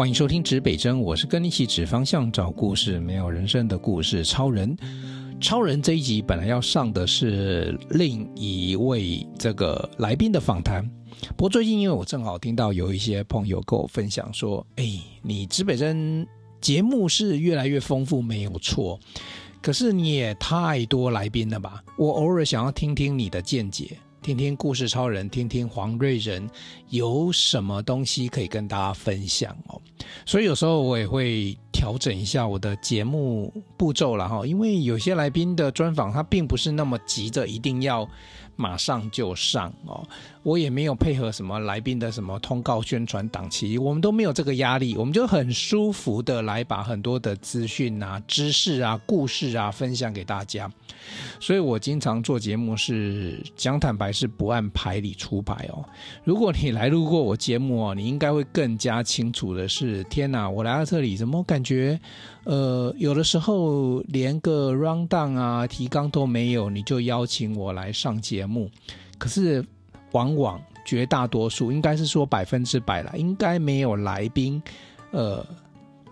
欢迎收听指北针，我是跟你一起指方向、找故事、没有人生的故事超人。超人这一集本来要上的是另一位这个来宾的访谈，不过最近因为我正好听到有一些朋友跟我分享说：“哎，你指北针节目是越来越丰富，没有错，可是你也太多来宾了吧？我偶尔想要听听你的见解。”听听故事超人，听听黄瑞仁有什么东西可以跟大家分享哦。所以有时候我也会调整一下我的节目步骤了哈，因为有些来宾的专访他并不是那么急着一定要马上就上哦。我也没有配合什么来宾的什么通告宣传档期，我们都没有这个压力，我们就很舒服的来把很多的资讯啊、知识啊、故事啊分享给大家。所以我经常做节目是讲坦白，是不按牌理出牌哦。如果你来录过我节目哦，你应该会更加清楚的是，天哪，我来到这里怎么感觉，呃，有的时候连个 rundown 啊提纲都没有，你就邀请我来上节目，可是往往绝大多数应该是说百分之百了，应该没有来宾，呃，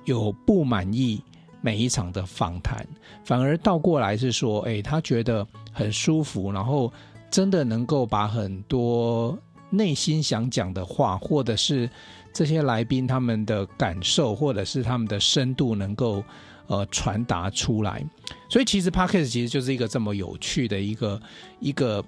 有不满意。每一场的访谈，反而倒过来是说，哎，他觉得很舒服，然后真的能够把很多内心想讲的话，或者是这些来宾他们的感受，或者是他们的深度，能够呃传达出来。所以其实 Podcast 其实就是一个这么有趣的一个一个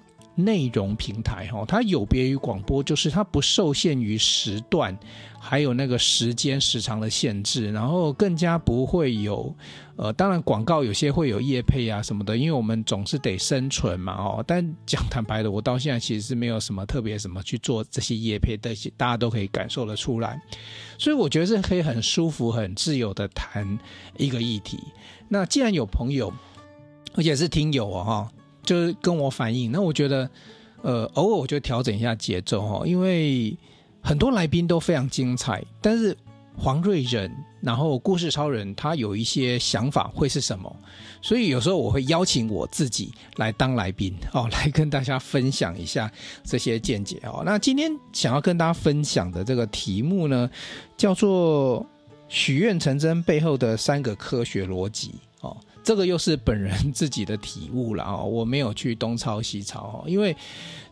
内容平台哈，它有别于广播，就是它不受限于时段。还有那个时间时长的限制，然后更加不会有，呃，当然广告有些会有业配啊什么的，因为我们总是得生存嘛，哦。但讲坦白的，我到现在其实是没有什么特别什么去做这些业配的，大家都可以感受得出来。所以我觉得是可以很舒服、很自由的谈一个议题。那既然有朋友，而且是听友哦，哈，就是跟我反映，那我觉得，呃，偶尔我就调整一下节奏哈，因为。很多来宾都非常精彩，但是黄瑞仁，然后故事超人，他有一些想法会是什么？所以有时候我会邀请我自己来当来宾 哦，来跟大家分享一下这些见解哦。那今天想要跟大家分享的这个题目呢，叫做“许愿成真背后的三个科学逻辑”哦。这个又是本人自己的体悟了哦，我没有去东抄西抄，因为。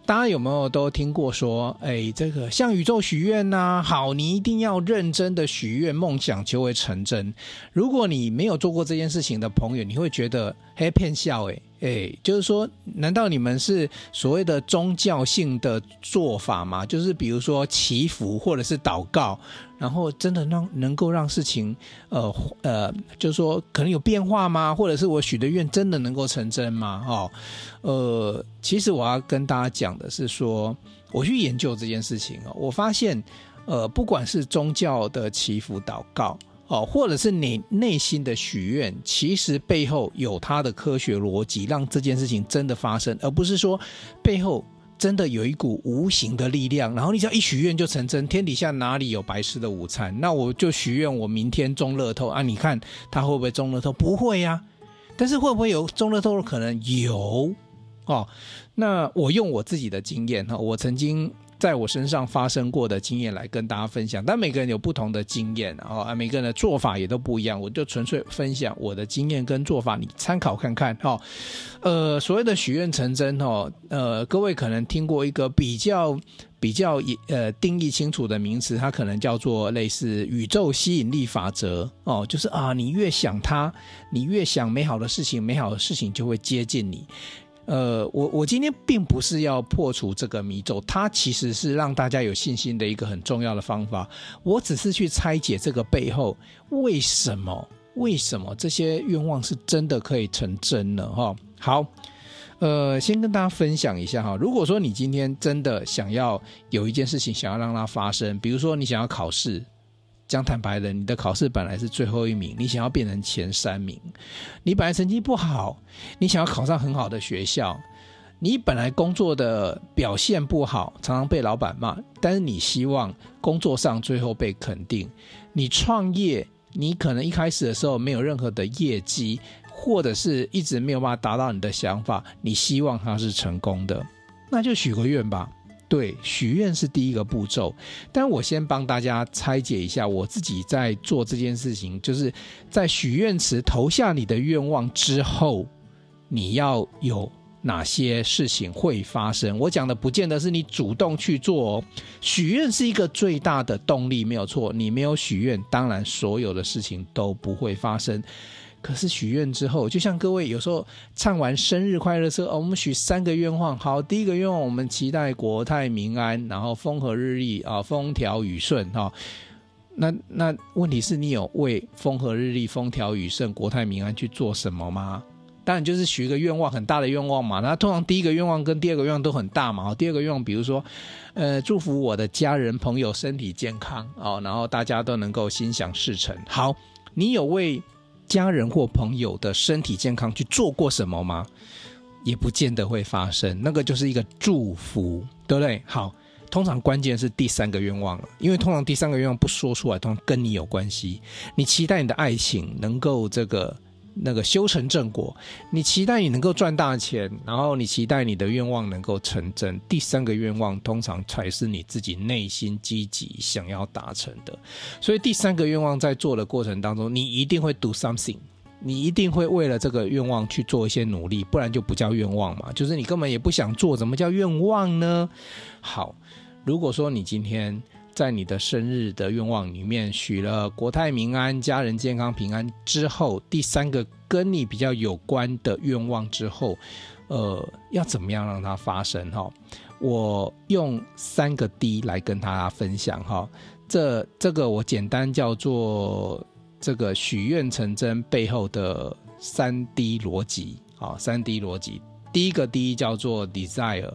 大家有没有都听过说，哎，这个向宇宙许愿呐？好，你一定要认真的许愿，梦想就会成真。如果你没有做过这件事情的朋友，你会觉得嘿骗笑哎。哎，就是说，难道你们是所谓的宗教性的做法吗？就是比如说祈福或者是祷告，然后真的让能够让事情，呃呃，就是说可能有变化吗？或者是我许的愿真的能够成真吗？哦，呃，其实我要跟大家讲的是说，我去研究这件事情哦，我发现，呃，不管是宗教的祈福祷告。哦，或者是你内心的许愿，其实背后有它的科学逻辑，让这件事情真的发生，而不是说背后真的有一股无形的力量，然后你只要一许愿就成真。天底下哪里有白吃的午餐？那我就许愿我明天中乐透啊！你看他会不会中乐透？不会呀。但是会不会有中乐透的可能？有哦。那我用我自己的经验哈，我曾经。在我身上发生过的经验来跟大家分享，但每个人有不同的经验，然后啊，每个人的做法也都不一样，我就纯粹分享我的经验跟做法，你参考看看哈。呃，所谓的许愿成真哦，呃，各位可能听过一个比较比较呃定义清楚的名词，它可能叫做类似宇宙吸引力法则哦，就是啊，你越想它，你越想美好的事情，美好的事情就会接近你。呃，我我今天并不是要破除这个迷咒，它其实是让大家有信心的一个很重要的方法。我只是去拆解这个背后为什么，为什么这些愿望是真的可以成真呢？哈，好，呃，先跟大家分享一下哈。如果说你今天真的想要有一件事情想要让它发生，比如说你想要考试。讲坦白的，你的考试本来是最后一名，你想要变成前三名，你本来成绩不好，你想要考上很好的学校，你本来工作的表现不好，常常被老板骂，但是你希望工作上最后被肯定。你创业，你可能一开始的时候没有任何的业绩，或者是一直没有办法达到你的想法，你希望它是成功的，那就许个愿吧。对，许愿是第一个步骤。但我先帮大家拆解一下，我自己在做这件事情，就是在许愿池投下你的愿望之后，你要有哪些事情会发生？我讲的不见得是你主动去做哦。许愿是一个最大的动力，没有错。你没有许愿，当然所有的事情都不会发生。可是许愿之后，就像各位有时候唱完生日快乐歌，哦，我们许三个愿望。好，第一个愿望我们期待国泰民安，然后风和日丽啊，风调雨顺哈。那那问题是你有为风和日丽、风调雨顺、国泰民安去做什么吗？当然就是许一个愿望，很大的愿望嘛。那通常第一个愿望跟第二个愿望都很大嘛。第二个愿望，比如说，呃，祝福我的家人朋友身体健康哦，然后大家都能够心想事成。好，你有为家人或朋友的身体健康去做过什么吗？也不见得会发生，那个就是一个祝福，对不对？好，通常关键是第三个愿望了，因为通常第三个愿望不说出来，通常跟你有关系。你期待你的爱情能够这个。那个修成正果，你期待你能够赚大钱，然后你期待你的愿望能够成真。第三个愿望通常才是你自己内心积极想要达成的。所以第三个愿望在做的过程当中，你一定会 do something，你一定会为了这个愿望去做一些努力，不然就不叫愿望嘛。就是你根本也不想做，怎么叫愿望呢？好，如果说你今天。在你的生日的愿望里面许了国泰民安、家人健康平安之后，第三个跟你比较有关的愿望之后，呃，要怎么样让它发生？哈，我用三个 D 来跟大家分享哈。这这个我简单叫做这个许愿成真背后的三 D 逻辑啊，三 D 逻辑。第一个 D 叫做 Desire。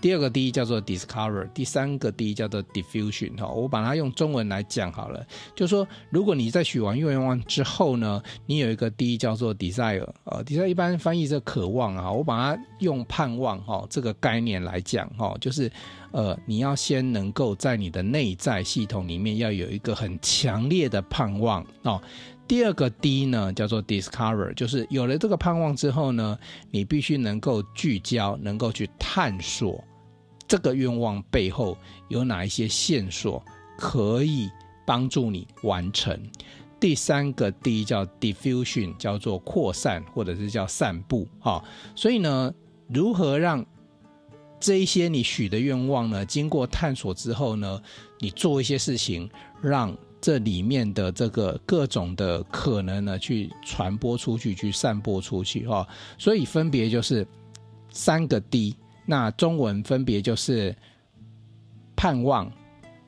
第二个 D 叫做 discover，第三个 D 叫做 diffusion 哈，我把它用中文来讲好了，就说，如果你在许完愿望之后呢，你有一个 D 叫做 desire，呃，desire 一般翻译这渴望啊，我把它用盼望哈这个概念来讲哈，就是呃，你要先能够在你的内在系统里面要有一个很强烈的盼望哦。第二个 D 呢，叫做 discover，就是有了这个盼望之后呢，你必须能够聚焦，能够去探索这个愿望背后有哪一些线索可以帮助你完成。第三个 D 叫 diffusion，叫做扩散或者是叫散布。哈，所以呢，如何让这一些你许的愿望呢，经过探索之后呢，你做一些事情让。这里面的这个各种的可能呢，去传播出去，去散播出去哈，所以分别就是三个 D，那中文分别就是盼望、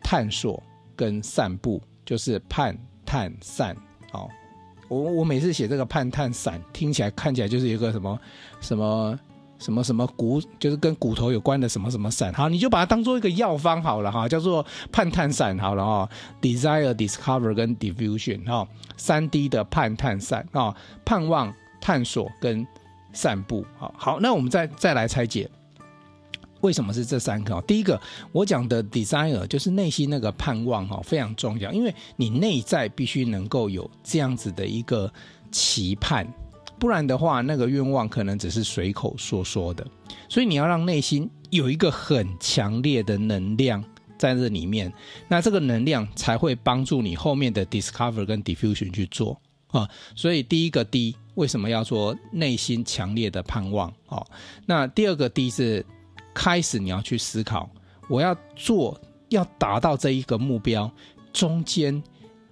探索跟散步，就是盼、探、散。好，我我每次写这个盼、探、散，听起来看起来就是一个什么什么。什么什么骨，就是跟骨头有关的什么什么散，好，你就把它当做一个药方好了哈，叫做盼探散好了哈，desire、discover 跟 diffusion 哈，三 D 的盼探散啊，盼望、探索跟散步，好，好，那我们再再来拆解，为什么是这三个？第一个，我讲的 desire 就是内心那个盼望哈，非常重要，因为你内在必须能够有这样子的一个期盼。不然的话，那个愿望可能只是随口说说的，所以你要让内心有一个很强烈的能量在这里面，那这个能量才会帮助你后面的 discover 跟 diffusion 去做啊。所以第一个 D 为什么要说内心强烈的盼望？哦，那第二个 D 是开始你要去思考，我要做要达到这一个目标，中间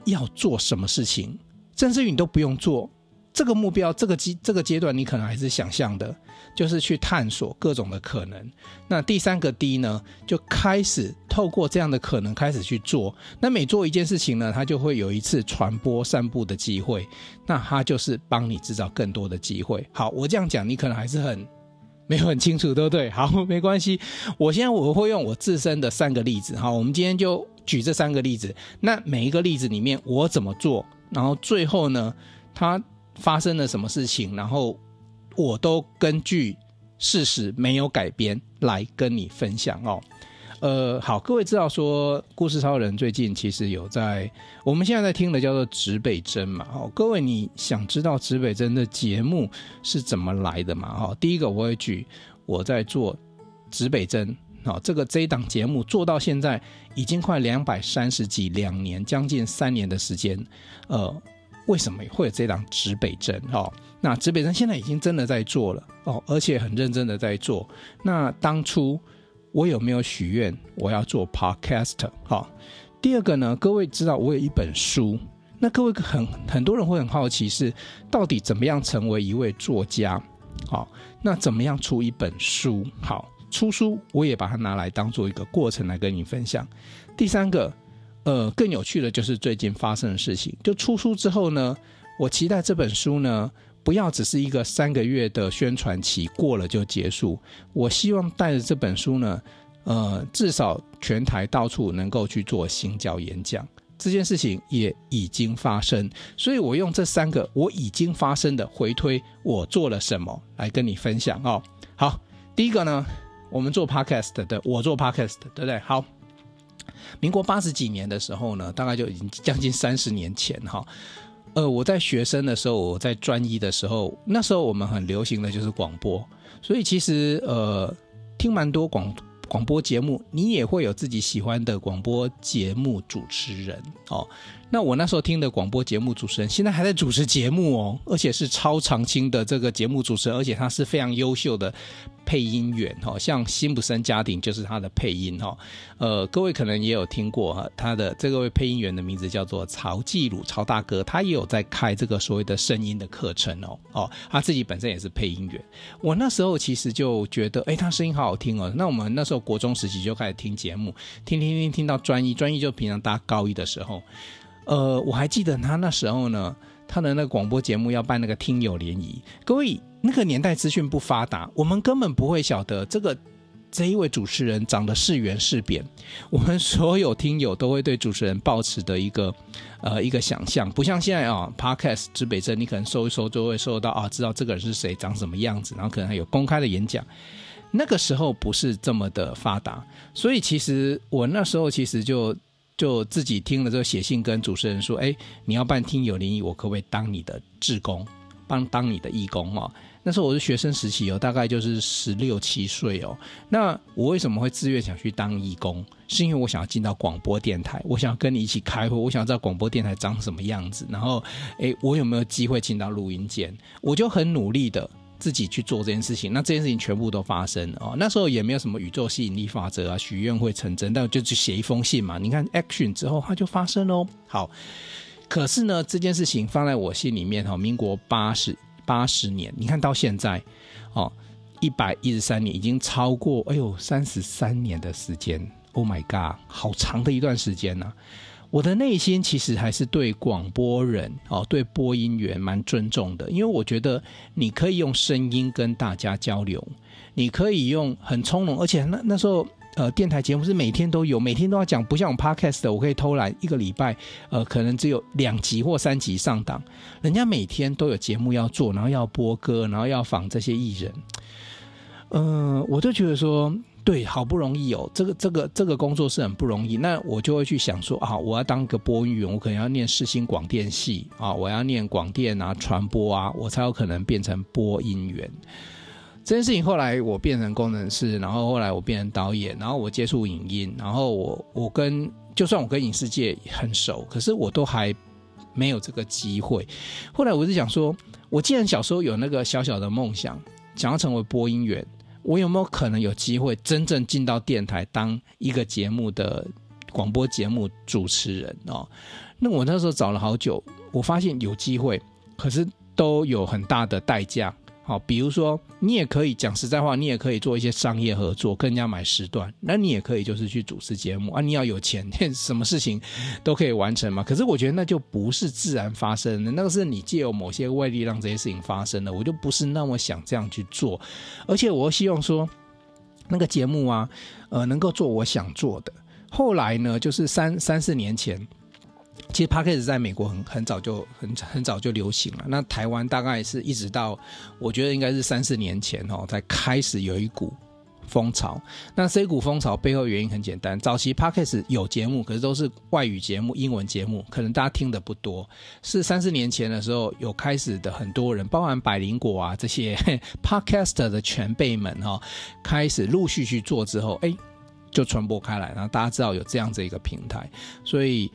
要做什么事情，甚至于你都不用做。这个目标，这个阶这个阶段，你可能还是想象的，就是去探索各种的可能。那第三个 D 呢，就开始透过这样的可能开始去做。那每做一件事情呢，它就会有一次传播散布的机会。那它就是帮你制造更多的机会。好，我这样讲，你可能还是很没有很清楚，对不对？好，没关系。我现在我会用我自身的三个例子。好，我们今天就举这三个例子。那每一个例子里面我怎么做，然后最后呢，它。发生了什么事情，然后我都根据事实没有改编来跟你分享哦。呃，好，各位知道说故事超人最近其实有在我们现在在听的叫做指北针嘛。哦，各位你想知道指北针的节目是怎么来的嘛？哈，第一个我会举我在做指北针，哦，这个这一档节目做到现在已经快两百三十几，两年将近三年的时间。呃，为什么会有这档指北针？哦，那指北针现在已经真的在做了哦，而且很认真的在做。那当初我有没有许愿我要做 Podcast？好、第二个呢，各位知道我有一本书。那各位很很多人会很好奇是到底怎么样成为一位作家？好，那怎么样出一本书？好，出书我也把它拿来当做一个过程来跟你分享。第三个，呃，更有趣的就是最近发生的事情。就出书之后呢，我期待这本书呢不要只是一个三个月的宣传期过了就结束。我希望带着这本书呢，呃，至少全台到处能够去做新教演讲。这件事情也已经发生，所以我用这三个我已经发生的回推，我做了什么来跟你分享哦。好，第一个呢，我们做 podcast 的，我做 podcast，对不对？好，民国八十几年的时候呢，大概就已经将近三十年前哈。呃，我在学生的时候，我在专一的时候，那时候我们很流行的就是广播，所以其实呃，听蛮多广。广播节目，你也会有自己喜欢的广播节目主持人哦。那我那时候听的广播节目主持人，现在还在主持节目哦，而且是超常青的这个节目主持人，而且他是非常优秀的配音员哈，像辛普森家庭就是他的配音哈。呃，各位可能也有听过哈，他的这个位配音员的名字叫做曹继鲁，曹大哥，他也有在开这个所谓的声音的课程哦哦，他自己本身也是配音员。我那时候其实就觉得，哎，他声音好好听哦。那我们那时候国中时期就开始听节目，听听听听到专一，专一就平常大家高一的时候。呃，我还记得他那时候呢，他的那个广播节目要办那个听友联谊。各位，那个年代资讯不发达，我们根本不会晓得这个这一位主持人长得是圆是扁。我们所有听友都会对主持人抱持的一个呃一个想象，不像现在啊，Podcast 指北针，你可能搜一搜就会搜到啊，知道这个人是谁，长什么样子，然后可能还有公开的演讲。那个时候不是这么的发达，所以其实我那时候其实就。就自己听了之后写信跟主持人说：“哎，你要办听友联谊，我可不可以当你的志工，帮当你的义工哦？那时候我是学生时期哦，大概就是十六七岁哦。那我为什么会自愿想去当义工？是因为我想要进到广播电台，我想要跟你一起开会，我想要知道广播电台长什么样子。然后，哎，我有没有机会进到录音间？我就很努力的。”自己去做这件事情，那这件事情全部都发生哦。那时候也没有什么宇宙吸引力法则啊，许愿会成真，但就去写一封信嘛。你看 action 之后，它就发生喽。好，可是呢，这件事情放在我心里面哈，民国八十八十年，你看到现在哦，一百一十三年，已经超过哎呦三十三年的时间。Oh my god，好长的一段时间呢、啊。我的内心其实还是对广播人哦，对播音员蛮尊重的，因为我觉得你可以用声音跟大家交流，你可以用很从容，而且那那时候呃电台节目是每天都有，每天都要讲，不像我 Podcast 的，我可以偷懒一个礼拜，呃可能只有两集或三集上档，人家每天都有节目要做，然后要播歌，然后要访这些艺人，嗯、我就觉得说。对，好不容易哦，这个这个这个工作是很不容易。那我就会去想说啊，我要当个播音员，我可能要念世新广电系啊，我要念广电啊、传播啊，我才有可能变成播音员。这件事情后来我变成工程师，然后后来我变成导演，然后我接触影音，然后我我跟就算我跟影视界很熟，可是我都还没有这个机会。后来我是想说，我既然小时候有那个小小的梦想，想要成为播音员。我有没有可能有机会真正进到电台当一个节目的广播节目主持人哦？那我那时候找了好久，我发现有机会，可是都有很大的代价。好，比如说你也可以讲实在话，你也可以做一些商业合作，跟人家买时段，那你也可以就是去主持节目啊。你要有钱，什么事情都可以完成嘛。可是我觉得那就不是自然发生的，那个是你借由某些外力让这些事情发生的。我就不是那么想这样去做，而且我希望说那个节目啊，呃，能够做我想做的。后来呢，就是三三四年前。其实 Podcast 在美国很很早就很很早就流行了。那台湾大概是一直到我觉得应该是三四年前哦，才开始有一股风潮。那这股风潮背后原因很简单，早期 Podcast 有节目，可是都是外语节目、英文节目，可能大家听的不多。是三四年前的时候，有开始的很多人，包含百灵果啊这些 Podcaster 的前辈们哈，开始陆续去做之后，哎。就传播开来，然后大家知道有这样子一个平台，所以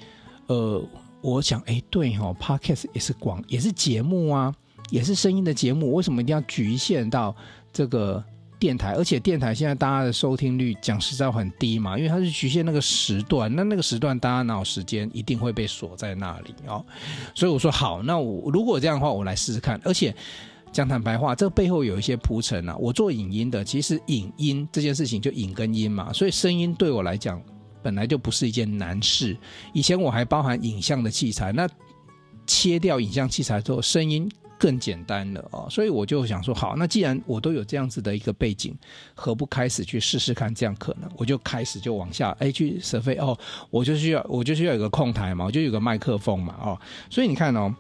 呃，我想，哎，对哈、哦，Podcast 也是广，也是节目啊，也是声音的节目，为什么一定要局限到这个？电台，而且电台现在大家的收听率讲实在很低嘛，因为它是局限那个时段，那那个时段大家哪有时间，一定会被锁在那里哦。所以我说好，那我如果这样的话，我来试试看。而且讲坦白话，这背后有一些铺陈啊。我做影音的，其实影音这件事情就影跟音嘛，所以声音对我来讲本来就不是一件难事。以前我还包含影像的器材，那切掉影像器材之后，声音。更简单了哦，所以我就想说，好，那既然我都有这样子的一个背景，何不开始去试试看？这样可能，我就开始就往下，哎，去设备哦，我就需要，我就需要有个控台嘛，我就有个麦克风嘛，哦，所以你看哦，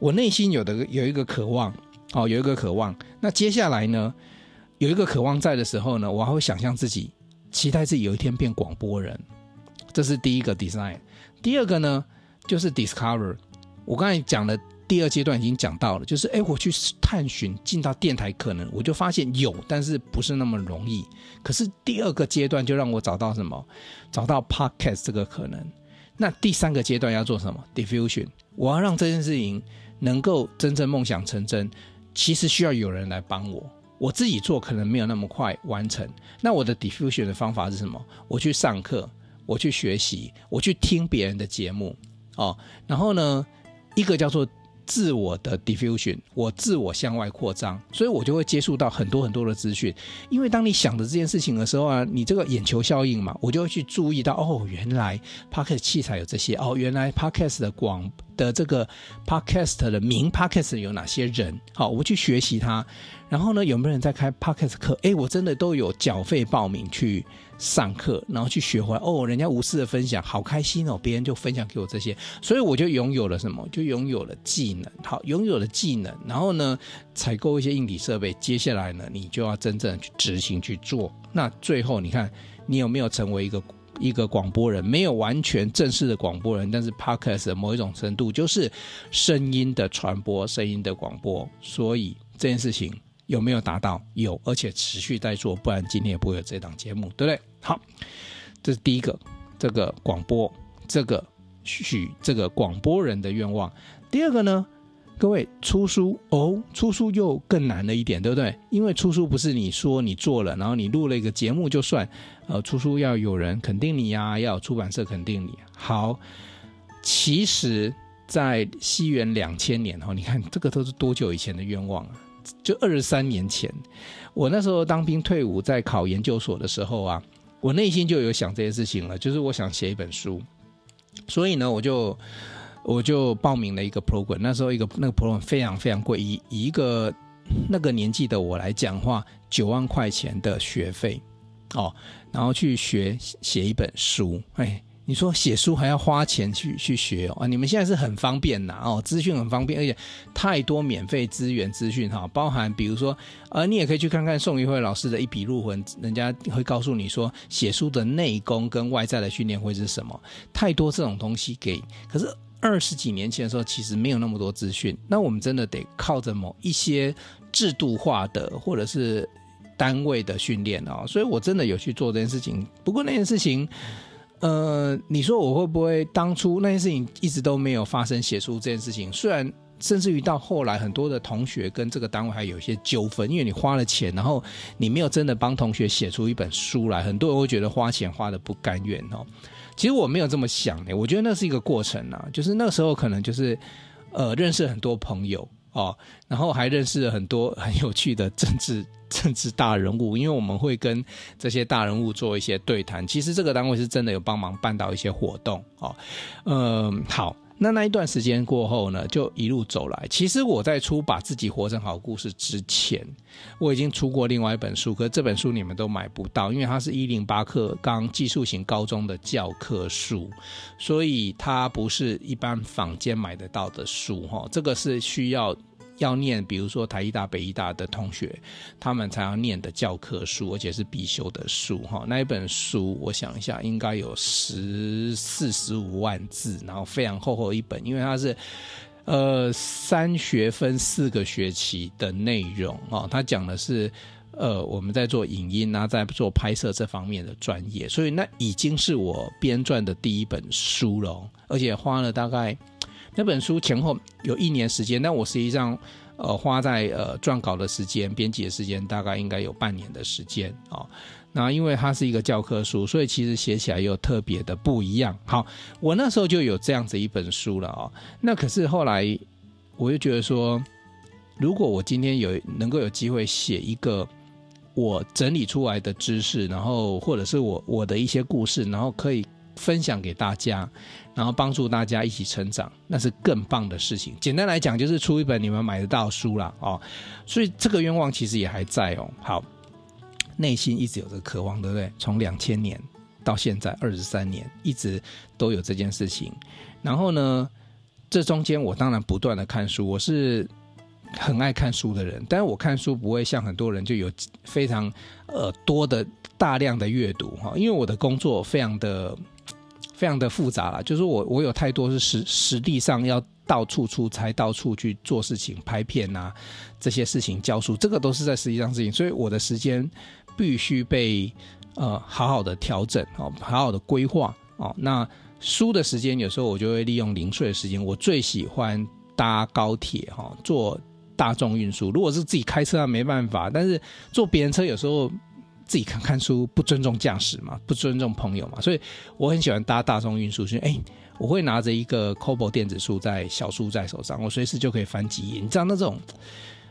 我内心有的有一个渴望，哦，有一个渴望。那接下来呢，有一个渴望在的时候呢，我还会想象自己，期待自己有一天变广播人，这是第一个 design。第二个呢，就是 discover。我刚才讲的。第二阶段已经讲到了，就是哎，我去探寻进到电台可能，我就发现有，但是不是那么容易。可是第二个阶段就让我找到什么？找到 Podcast 这个可能。那第三个阶段要做什么？Diffusion。我要让这件事情能够真正梦想成真，其实需要有人来帮我。我自己做可能没有那么快完成。那我的 Diffusion 的方法是什么？我去上课，我去学习，我去听别人的节目哦。然后呢，一个叫做。自我的 diffusion，我自我向外扩张，所以我就会接触到很多很多的资讯。因为当你想着这件事情的时候啊，你这个眼球效应嘛，我就会去注意到哦，原来 podcast 器材有这些哦，原来 podcast 的广的这个 podcast 的名 podcast 有哪些人？好，我去学习它。然后呢，有没有人在开 podcast 课？哎，我真的都有缴费报名去。上课，然后去学回来哦，人家无私的分享，好开心哦！别人就分享给我这些，所以我就拥有了什么？就拥有了技能。好，拥有了技能，然后呢，采购一些硬体设备。接下来呢，你就要真正去执行去做。那最后，你看你有没有成为一个一个广播人？没有完全正式的广播人，但是 Podcast 的某一种程度就是声音的传播，声音的广播。所以这件事情。有没有达到？有，而且持续在做，不然今天也不会有这档节目，对不对？好，这是第一个，这个广播，这个许这个广播人的愿望。第二个呢，各位出书哦，出书又更难了一点，对不对？因为出书不是你说你做了，然后你录了一个节目就算，呃，出书要有人肯定你呀，要有出版社肯定你。好，其实，在西元两千年哈，你看这个都是多久以前的愿望啊？就二十三年前，我那时候当兵退伍，在考研究所的时候啊，我内心就有想这些事情了，就是我想写一本书，所以呢，我就我就报名了一个 program。那时候一个那个 program 非常非常贵，以一个那个年纪的我来讲话，九万块钱的学费哦，然后去学写一本书，哎。你说写书还要花钱去去学哦？啊，你们现在是很方便呐哦，资讯很方便，而且太多免费资源资讯哈，包含比如说，呃，你也可以去看看宋怡慧老师的一笔入魂，人家会告诉你说写书的内功跟外在的训练会是什么，太多这种东西给。可是二十几年前的时候，其实没有那么多资讯，那我们真的得靠着某一些制度化的或者是单位的训练哦，所以我真的有去做这件事情。不过那件事情。呃，你说我会不会当初那件事情一直都没有发生写书这件事情？虽然甚至于到后来，很多的同学跟这个单位还有一些纠纷，因为你花了钱，然后你没有真的帮同学写出一本书来，很多人会觉得花钱花的不甘愿哦。其实我没有这么想的，我觉得那是一个过程啊，就是那时候可能就是呃认识很多朋友哦，然后还认识了很多 很有趣的政治。政治大人物，因为我们会跟这些大人物做一些对谈。其实这个单位是真的有帮忙办到一些活动哦。嗯，好，那那一段时间过后呢，就一路走来。其实我在出《把自己活成好故事》之前，我已经出过另外一本书，可是这本书你们都买不到，因为它是一零八课刚技术型高中的教科书，所以它不是一般坊间买得到的书哈。这个是需要。要念，比如说台大、北艺大的同学，他们才要念的教科书，而且是必修的书哈。那一本书，我想一下，应该有十四十五万字，然后非常厚厚一本，因为它是呃三学分四个学期的内容啊。它讲的是呃，我们在做影音啊，在做拍摄这方面的专业，所以那已经是我编撰的第一本书了，而且花了大概那本书前后有一年时间，但我实际上呃花在呃撰稿的时间、编辑的时间大概应该有半年的时间啊、哦。那因为它是一个教科书，所以其实写起来又特别的不一样。好，我那时候就有这样子一本书了啊、哦。那可是后来我又觉得说，如果我今天有能够有机会写一个。我整理出来的知识，然后或者是我我的一些故事，然后可以分享给大家，然后帮助大家一起成长，那是更棒的事情。简单来讲，就是出一本你们买得到书啦。哦。所以这个愿望其实也还在哦。好，内心一直有这个渴望，对不对？从两千年到现在二十三年，一直都有这件事情。然后呢，这中间我当然不断的看书，我是。很爱看书的人，但是我看书不会像很多人就有非常呃多的大量的阅读哈，因为我的工作非常的非常的复杂啦，就是我我有太多是实实际上要到处出差，到处去做事情、拍片啊这些事情、教书，这个都是在实际上事情，所以我的时间必须被呃好好的调整哦，好好的规划哦。那书的时间有时候我就会利用零碎的时间，我最喜欢搭高铁哈，坐。大众运输，如果是自己开车，那没办法。但是坐别人车，有时候自己看看书，不尊重驾驶嘛，不尊重朋友嘛。所以我很喜欢搭大众运输，是哎，我会拿着一个 Coble 电子书在小书在手上，我随时就可以翻几页。你知道那种。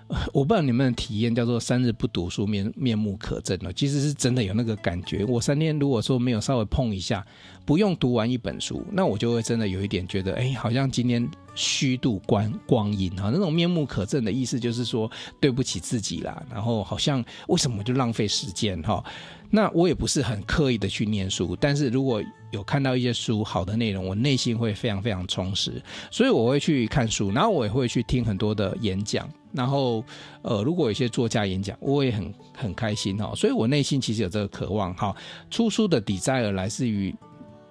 我不知道你们的体验叫做三日不读书面面目可憎了，其实是真的有那个感觉。我三天如果说没有稍微碰一下，不用读完一本书，那我就会真的有一点觉得，哎，好像今天虚度光光阴哈。那种面目可憎的意思就是说对不起自己啦，然后好像为什么就浪费时间哈？那我也不是很刻意的去念书，但是如果有看到一些书好的内容，我内心会非常非常充实，所以我会去看书，然后我也会去听很多的演讲，然后呃，如果有一些作家演讲，我也很很开心哈，所以我内心其实有这个渴望哈。出书的 desire 来自于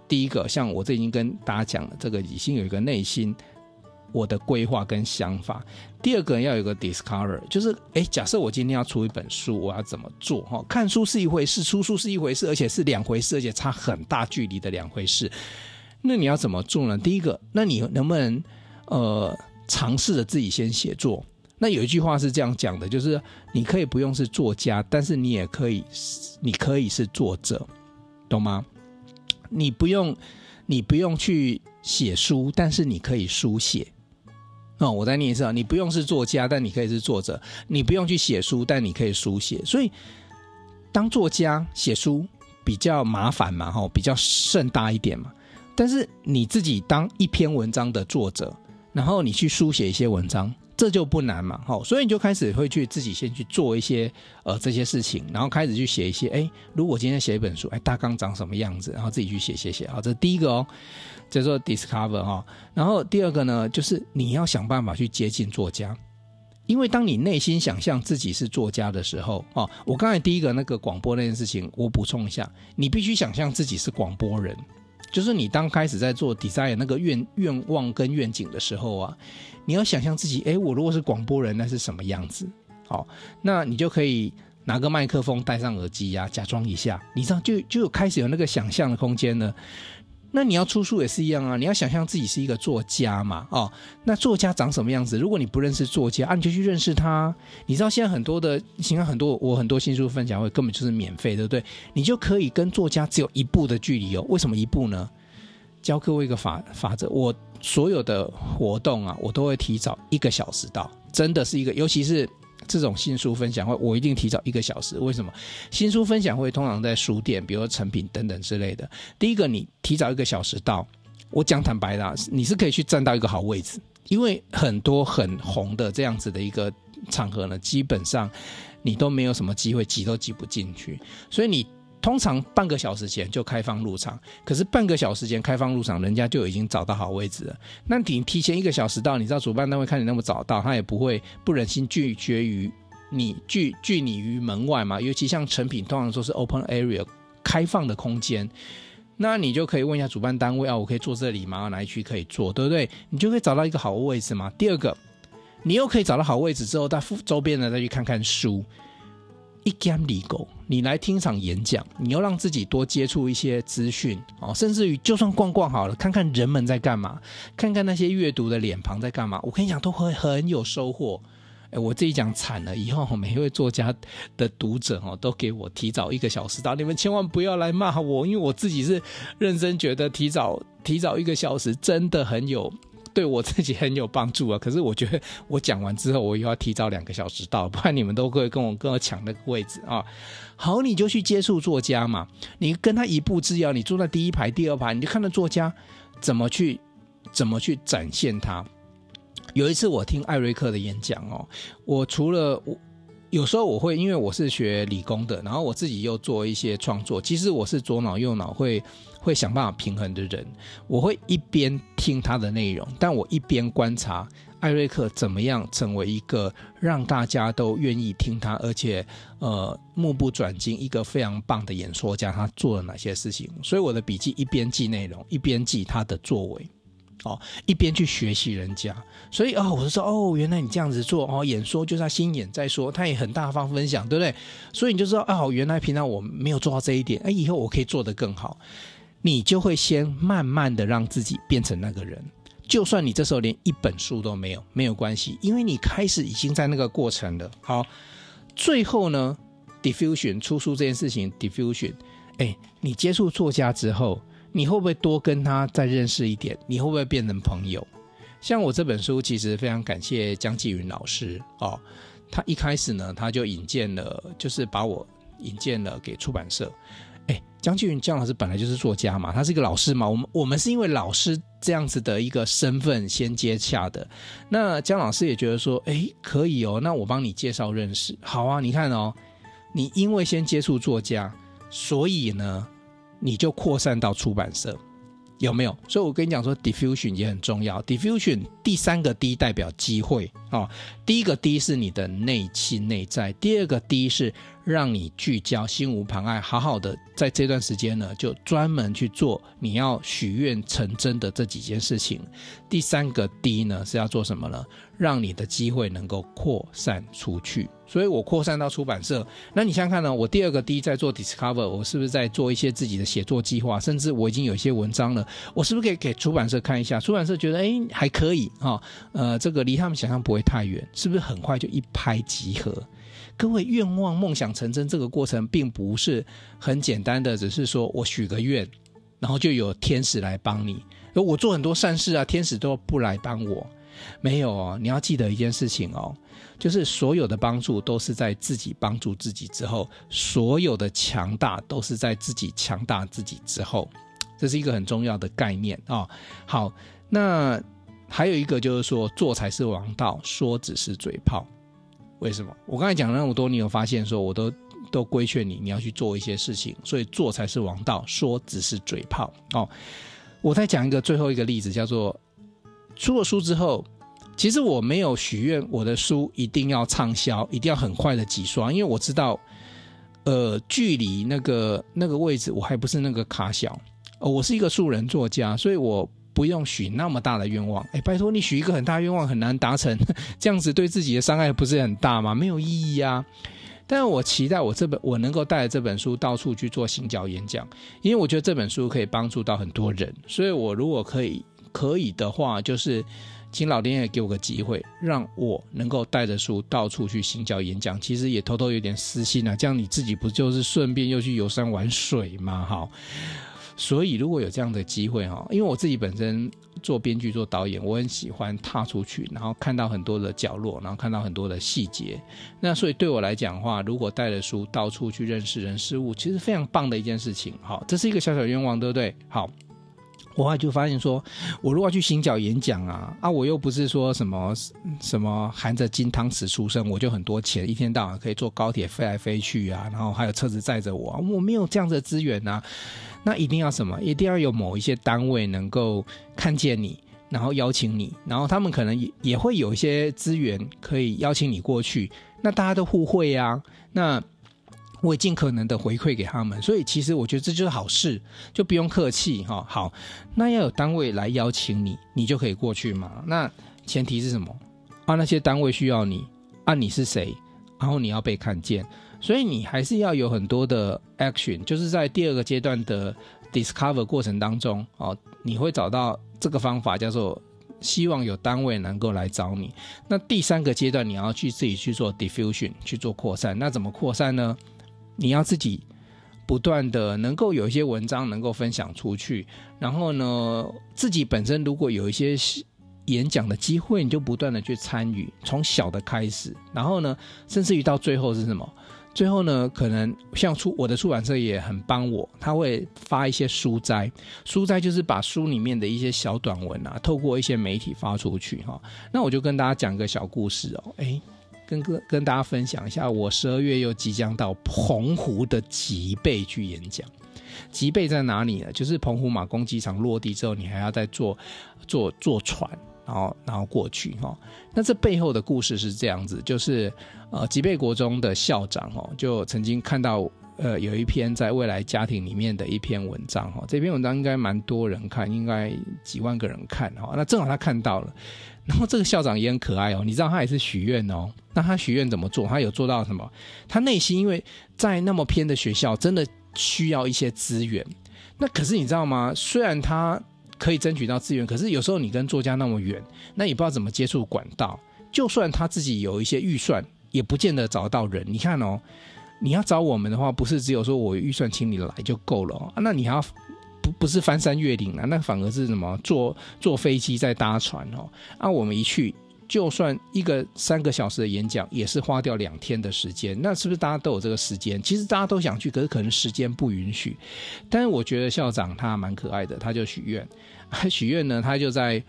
第一个，像我这已经跟大家讲了，这个已经有一个内心。我的规划跟想法。第二个要有个 discover，就是哎，假设我今天要出一本书，我要怎么做？哈，看书是一回事，出书是一回事，而且是两回事，而且差很大距离的两回事。那你要怎么做呢？第一个，那你能不能呃尝试着自己先写作？那有一句话是这样讲的，就是你可以不用是作家，但是你也可以，你可以是作者，懂吗？你不用，你不用去写书，但是你可以书写。哦，我再念一次啊，你不用是作家，但你可以是作者；你不用去写书，但你可以书写。所以，当作家写书比较麻烦嘛，哈，比较盛大一点嘛。但是你自己当一篇文章的作者，然后你去书写一些文章。这就不难嘛，好，所以你就开始会去自己先去做一些呃这些事情，然后开始去写一些，哎，如果今天写一本书，哎，大纲长什么样子，然后自己去写写写，好，这是第一个哦，叫做 discover 哈，然后第二个呢，就是你要想办法去接近作家，因为当你内心想象自己是作家的时候，哦，我刚才第一个那个广播那件事情，我补充一下，你必须想象自己是广播人。就是你刚开始在做 design 那个愿愿望跟愿景的时候啊，你要想象自己，哎，我如果是广播人，那是什么样子？好，那你就可以拿个麦克风，戴上耳机呀，假装一下，你知道，就就开始有那个想象的空间了。那你要出书也是一样啊，你要想象自己是一个作家嘛，哦，那作家长什么样子？如果你不认识作家啊，你就去认识他。你知道现在很多的，你看很多我很多新书分享会根本就是免费，对不对？你就可以跟作家只有一步的距离哦。为什么一步呢？教各位一个法法则，我所有的活动啊，我都会提早一个小时到，真的是一个，尤其是。这种新书分享会，我一定提早一个小时。为什么？新书分享会通常在书店，比如说成品等等之类的。第一个，你提早一个小时到，我讲坦白啦，你是可以去站到一个好位置，因为很多很红的这样子的一个场合呢，基本上你都没有什么机会挤都挤不进去，所以你。通常半个小时前就开放入场，可是半个小时前开放入场，人家就已经找到好位置了。那你提前一个小时到，你知道主办单位看你那么早到，他也不会不忍心拒绝于你拒拒你于门外嘛。尤其像成品，通常说是 open area 开放的空间，那你就可以问一下主办单位啊，我可以坐这里吗？哪一区可以坐，对不对？你就可以找到一个好位置嘛。第二个，你又可以找到好位置之后，到附周边呢再去看看书。一 game 里狗，你来听场演讲，你要让自己多接触一些资讯哦，甚至于就算逛逛好了，看看人们在干嘛，看看那些阅读的脸庞在干嘛，我跟你讲都会很有收获。哎，我自己讲惨了，以后每一位作家的读者哦，都给我提早一个小时到，你们千万不要来骂我，因为我自己是认真觉得提早提早一个小时真的很有。对我自己很有帮助啊！可是我觉得我讲完之后，我又要提早两个小时到，不然你们都会跟我跟我抢那个位置啊！好，你就去接触作家嘛，你跟他一步之遥，你坐在第一排、第二排，你就看到作家怎么去怎么去展现他。有一次我听艾瑞克的演讲哦，我除了我。有时候我会，因为我是学理工的，然后我自己又做一些创作。其实我是左脑右脑会会想办法平衡的人。我会一边听他的内容，但我一边观察艾瑞克怎么样成为一个让大家都愿意听他，而且呃目不转睛一个非常棒的演说家。他做了哪些事情？所以我的笔记一边记内容，一边记他的作为。哦，一边去学习人家，所以哦，我就说哦，原来你这样子做哦，演说就是他先演再说，他也很大方分享，对不对？所以你就知道哦，原来平常我没有做到这一点，哎，以后我可以做得更好。你就会先慢慢的让自己变成那个人，就算你这时候连一本书都没有，没有关系，因为你开始已经在那个过程了。好，最后呢，diffusion 出书这件事情，diffusion，哎，你接触作家之后。你会不会多跟他再认识一点？你会不会变成朋友？像我这本书，其实非常感谢江继云老师哦。他一开始呢，他就引荐了，就是把我引荐了给出版社。哎，江俊云江老师本来就是作家嘛，他是一个老师嘛。我们我们是因为老师这样子的一个身份先接洽的。那江老师也觉得说，哎，可以哦，那我帮你介绍认识。好啊，你看哦，你因为先接触作家，所以呢。你就扩散到出版社，有没有？所以我跟你讲说，diffusion 也很重要。diffusion 第三个 D 代表机会啊，第一个 D 是你的内气内在，第二个 D 是让你聚焦，心无旁碍，好好的在这段时间呢，就专门去做你要许愿成真的这几件事情。第三个 D 呢是要做什么呢？让你的机会能够扩散出去。所以我扩散到出版社，那你想想看呢？我第二个 D 在做 Discover，我是不是在做一些自己的写作计划？甚至我已经有一些文章了，我是不是可以给出版社看一下？出版社觉得哎还可以哈，呃，这个离他们想象不会太远，是不是很快就一拍即合？各位愿望梦想成真这个过程并不是很简单的，只是说我许个愿，然后就有天使来帮你。我做很多善事啊，天使都不来帮我。没有哦，你要记得一件事情哦，就是所有的帮助都是在自己帮助自己之后，所有的强大都是在自己强大自己之后，这是一个很重要的概念啊、哦。好，那还有一个就是说，做才是王道，说只是嘴炮。为什么？我刚才讲了那么多，你有发现说，我都都规劝你，你要去做一些事情，所以做才是王道，说只是嘴炮哦。我再讲一个最后一个例子，叫做。出了书之后，其实我没有许愿我的书一定要畅销，一定要很快的几刷，因为我知道，呃，距离那个那个位置我还不是那个卡小，呃，我是一个素人作家，所以我不用许那么大的愿望。哎，拜托你许一个很大愿望很难达成，这样子对自己的伤害不是很大吗？没有意义啊。但是我期待我这本我能够带着这本书到处去做行脚演讲，因为我觉得这本书可以帮助到很多人，所以我如果可以。可以的话，就是请老天爷给我个机会，让我能够带着书到处去行脚演讲。其实也偷偷有点私心啊，这样你自己不就是顺便又去游山玩水吗？哈，所以如果有这样的机会哈，因为我自己本身做编剧、做导演，我很喜欢踏出去，然后看到很多的角落，然后看到很多的细节。那所以对我来讲的话，如果带着书到处去认识人事物，其实非常棒的一件事情。好，这是一个小小愿望，对不对？好。我后来就发现说，我如果去行脚演讲啊，啊，我又不是说什么什么含着金汤匙出生，我就很多钱，一天到晚可以坐高铁飞来飞去啊，然后还有车子载着我，我没有这样的资源啊。那一定要什么？一定要有某一些单位能够看见你，然后邀请你，然后他们可能也也会有一些资源可以邀请你过去，那大家都互惠啊，那。我也尽可能的回馈给他们，所以其实我觉得这就是好事，就不用客气哈。好，那要有单位来邀请你，你就可以过去嘛。那前提是什么？啊，那些单位需要你，啊，你是谁？然后你要被看见。所以你还是要有很多的 action，就是在第二个阶段的 discover 过程当中哦，你会找到这个方法叫做希望有单位能够来找你。那第三个阶段你要去自己去做 diffusion 去做扩散，那怎么扩散呢？你要自己不断的能够有一些文章能够分享出去，然后呢，自己本身如果有一些演讲的机会，你就不断的去参与，从小的开始，然后呢，甚至于到最后是什么？最后呢，可能像出我的出版社也很帮我，他会发一些书斋，书斋就是把书里面的一些小短文啊，透过一些媒体发出去哈。那我就跟大家讲个小故事哦，哎，跟跟跟大家分享一下，我十二月又即将到澎湖的吉贝去演讲。吉贝在哪里呢？就是澎湖马公机场落地之后，你还要再坐坐坐船。然后，然后过去哈。那这背后的故事是这样子，就是呃，吉贝国中的校长哦，就曾经看到呃，有一篇在未来家庭里面的一篇文章哈。这篇文章应该蛮多人看，应该几万个人看哈。那正好他看到了，然后这个校长也很可爱哦。你知道他也是许愿哦。那他许愿怎么做？他有做到什么？他内心因为在那么偏的学校，真的需要一些资源。那可是你知道吗？虽然他。可以争取到资源，可是有时候你跟作家那么远，那也不知道怎么接触管道。就算他自己有一些预算，也不见得找到人。你看哦，你要找我们的话，不是只有说我预算请你来就够了哦，那你还要不不是翻山越岭啊？那反而是什么坐坐飞机再搭船哦？啊，我们一去。就算一个三个小时的演讲，也是花掉两天的时间。那是不是大家都有这个时间？其实大家都想去，可是可能时间不允许。但是我觉得校长他蛮可爱的，他就许愿。许愿呢，他就在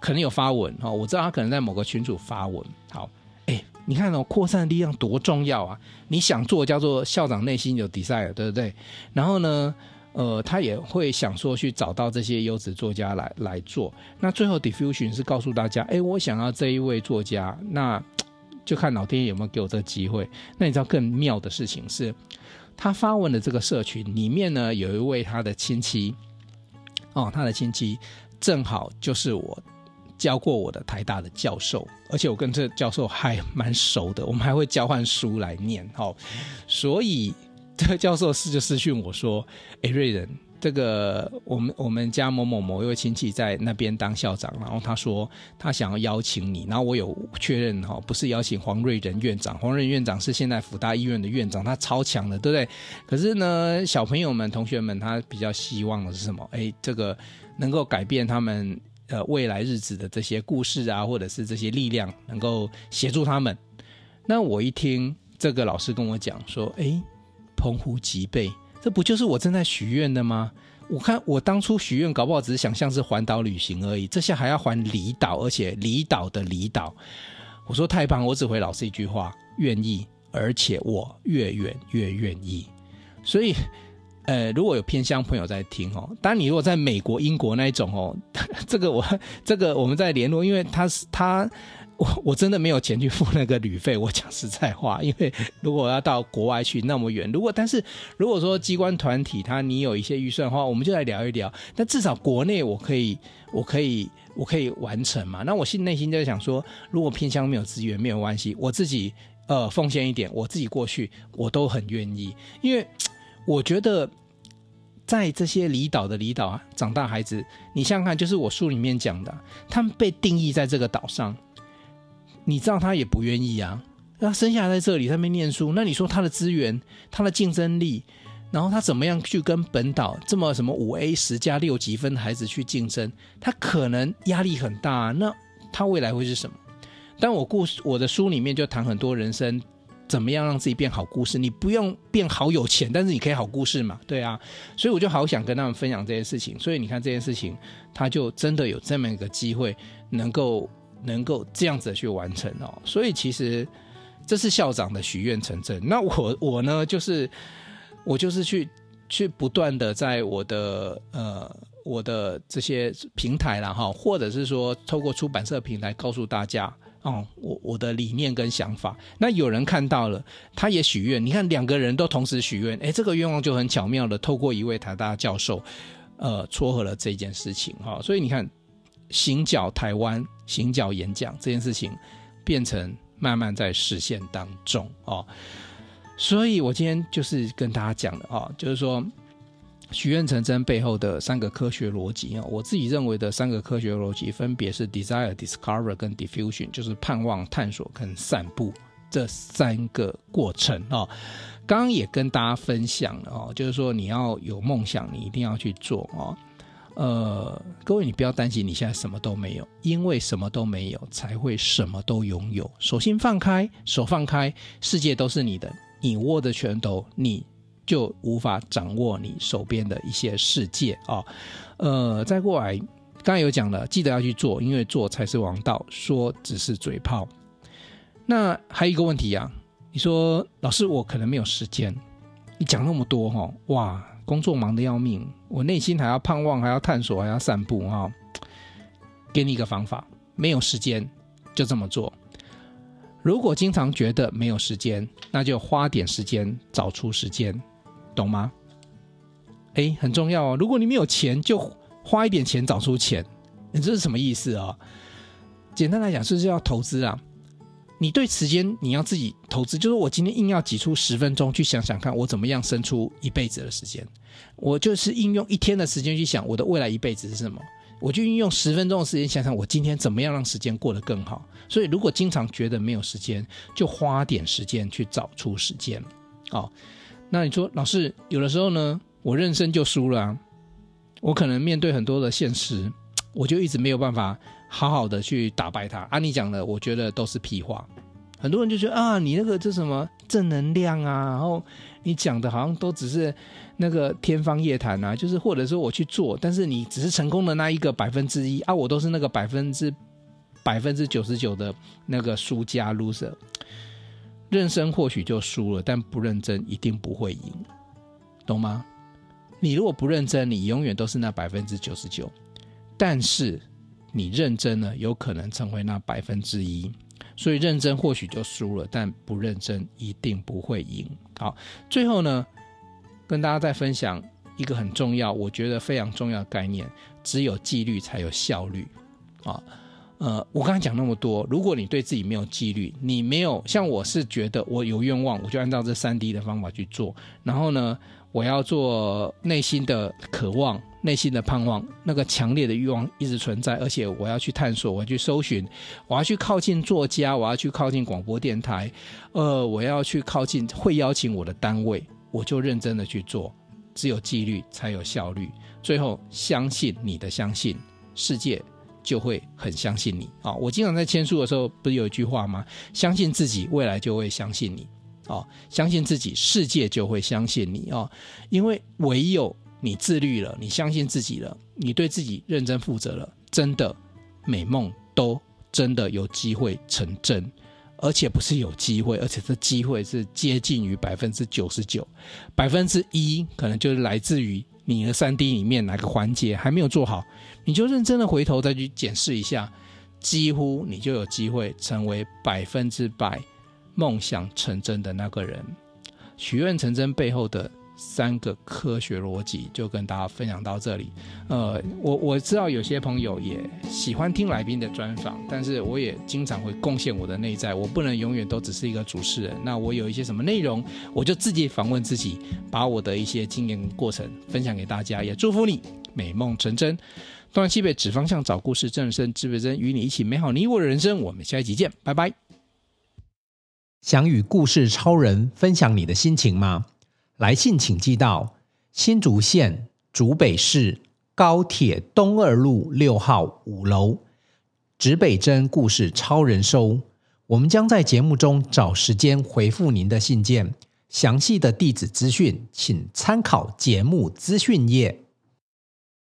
可能有发文哈，我知道他可能在某个群组发文。好，哎，你看哦，扩散力量多重要啊！你想做叫做校长内心有 desire，对不对？然后呢？呃，他也会想说去找到这些优质作家来来做。那最后 diffusion 是告诉大家，哎，我想要这一位作家，那 就看老天爷有没有给我这个机会。那你知道更妙的事情是，他发文的这个社群里面呢，有一位他的亲戚，哦，他的亲戚正好就是我教过我的台大的教授，而且我跟这教授还蛮熟的，我们还会交换书来念，哦，所以。这 个教授是就私讯我说：“哎，瑞仁，这个我们我们家某某某一位亲戚在那边当校长，然后他说他想要邀请你，然后我有确认哈，不是邀请黄瑞仁院长，黄瑞仁院长是现在辅大医院的院长，他超强的，对不对？可是呢，小朋友们、同学们，他比较希望的是什么？哎，这个能够改变他们呃未来日子的这些故事啊，或者是这些力量，能够协助他们。那我一听这个老师跟我讲说，哎。”澎湖脊背，这不就是我正在许愿的吗？我看我当初许愿，搞不好只是想象是环岛旅行而已，这下还要环离岛，而且离岛的离岛。我说太棒，我只回老师一句话：愿意，而且我越远越愿意。所以，呃，如果有偏乡朋友在听哦，当然你如果在美国、英国那一种哦，这个我这个我们在联络，因为他是他。我我真的没有钱去付那个旅费，我讲实在话，因为如果要到国外去那么远，如果但是如果说机关团体他你有一些预算的话，我们就来聊一聊。但至少国内我可以，我可以，我可以完成嘛。那我心内心就想说，如果偏乡没有资源没有关系，我自己呃奉献一点，我自己过去我都很愿意，因为我觉得在这些离岛的离岛啊长大孩子，你想想看，就是我书里面讲的，他们被定义在这个岛上。你知道他也不愿意啊，他生下来在这里，他没念书，那你说他的资源、他的竞争力，然后他怎么样去跟本岛这么什么五 A 十加六级分的孩子去竞争？他可能压力很大啊，那他未来会是什么？但我故事我的书里面就谈很多人生怎么样让自己变好故事，你不用变好有钱，但是你可以好故事嘛，对啊，所以我就好想跟他们分享这件事情。所以你看这件事情，他就真的有这么一个机会能够。能够这样子去完成哦，所以其实这是校长的许愿成真。那我我呢，就是我就是去去不断的在我的呃我的这些平台啦哈，或者是说透过出版社平台告诉大家哦，我我的理念跟想法。那有人看到了，他也许愿。你看两个人都同时许愿，哎，这个愿望就很巧妙的透过一位台大教授呃撮合了这件事情哈。所以你看。行脚台湾，行脚演讲这件事情，变成慢慢在实现当中哦。所以我今天就是跟大家讲的啊，就是说许愿成真背后的三个科学逻辑啊，我自己认为的三个科学逻辑分别是 desire、discover 跟 diffusion，就是盼望、探索跟散布这三个过程啊。刚刚也跟大家分享了哦，就是说你要有梦想，你一定要去做哦。呃，各位，你不要担心，你现在什么都没有，因为什么都没有，才会什么都拥有。手心放开，手放开，世界都是你的。你握着拳头，你就无法掌握你手边的一些世界啊。呃，再过来，刚才有讲了，记得要去做，因为做才是王道，说只是嘴炮。那还有一个问题啊，你说老师，我可能没有时间。你讲那么多哈，哇！工作忙得要命，我内心还要盼望，还要探索，还要散步啊！给你一个方法，没有时间就这么做。如果经常觉得没有时间，那就花点时间找出时间，懂吗？哎，很重要哦。如果你没有钱，就花一点钱找出钱。你这是什么意思啊？简单来讲，就是要投资啊。你对时间你要自己投资，就是我今天硬要挤出十分钟去想想看，我怎么样生出一辈子的时间。我就是应用一天的时间去想我的未来一辈子是什么，我就运用十分钟的时间想想我今天怎么样让时间过得更好。所以如果经常觉得没有时间，就花点时间去找出时间。哦，那你说老师，有的时候呢，我认真就输了啊，我可能面对很多的现实，我就一直没有办法。好好的去打败他啊！你讲的，我觉得都是屁话。很多人就觉得啊，你那个这什么正能量啊，然后你讲的好像都只是那个天方夜谭啊，就是或者说我去做，但是你只是成功的那一个百分之一啊，我都是那个百分之百分之九十九的那个输家 loser。认真或许就输了，但不认真一定不会赢，懂吗？你如果不认真，你永远都是那百分之九十九，但是。你认真了，有可能成为那百分之一，所以认真或许就输了，但不认真一定不会赢。好，最后呢，跟大家再分享一个很重要，我觉得非常重要的概念：只有纪律才有效率。啊，呃，我刚才讲那么多，如果你对自己没有纪律，你没有像我是觉得我有愿望，我就按照这三 D 的方法去做，然后呢，我要做内心的渴望。内心的盼望，那个强烈的欲望一直存在，而且我要去探索，我要去搜寻，我要去靠近作家，我要去靠近广播电台，呃，我要去靠近会邀请我的单位，我就认真的去做。只有纪律才有效率。最后，相信你的相信，世界就会很相信你啊！我经常在签书的时候，不是有一句话吗？相信自己，未来就会相信你啊！相信自己，世界就会相信你啊！因为唯有你自律了，你相信自己了，你对自己认真负责了，真的美梦都真的有机会成真，而且不是有机会，而且这机会是接近于百分之九十九，百分之一可能就是来自于你的三 D 里面哪个环节还没有做好，你就认真的回头再去检视一下，几乎你就有机会成为百分之百梦想成真的那个人，许愿成真背后的。三个科学逻辑就跟大家分享到这里。呃，我我知道有些朋友也喜欢听来宾的专访，但是我也经常会贡献我的内在，我不能永远都只是一个主持人。那我有一些什么内容，我就自己访问自己，把我的一些经验过程分享给大家，也祝福你美梦成真。东南西北指方向，找故事，正声知北真，与你一起美好你我的人生。我们下一集见，拜拜。想与故事超人分享你的心情吗？来信请寄到新竹县竹北市高铁东二路六号五楼，指北针故事超人收。我们将在节目中找时间回复您的信件。详细的地址资讯，请参考节目资讯页。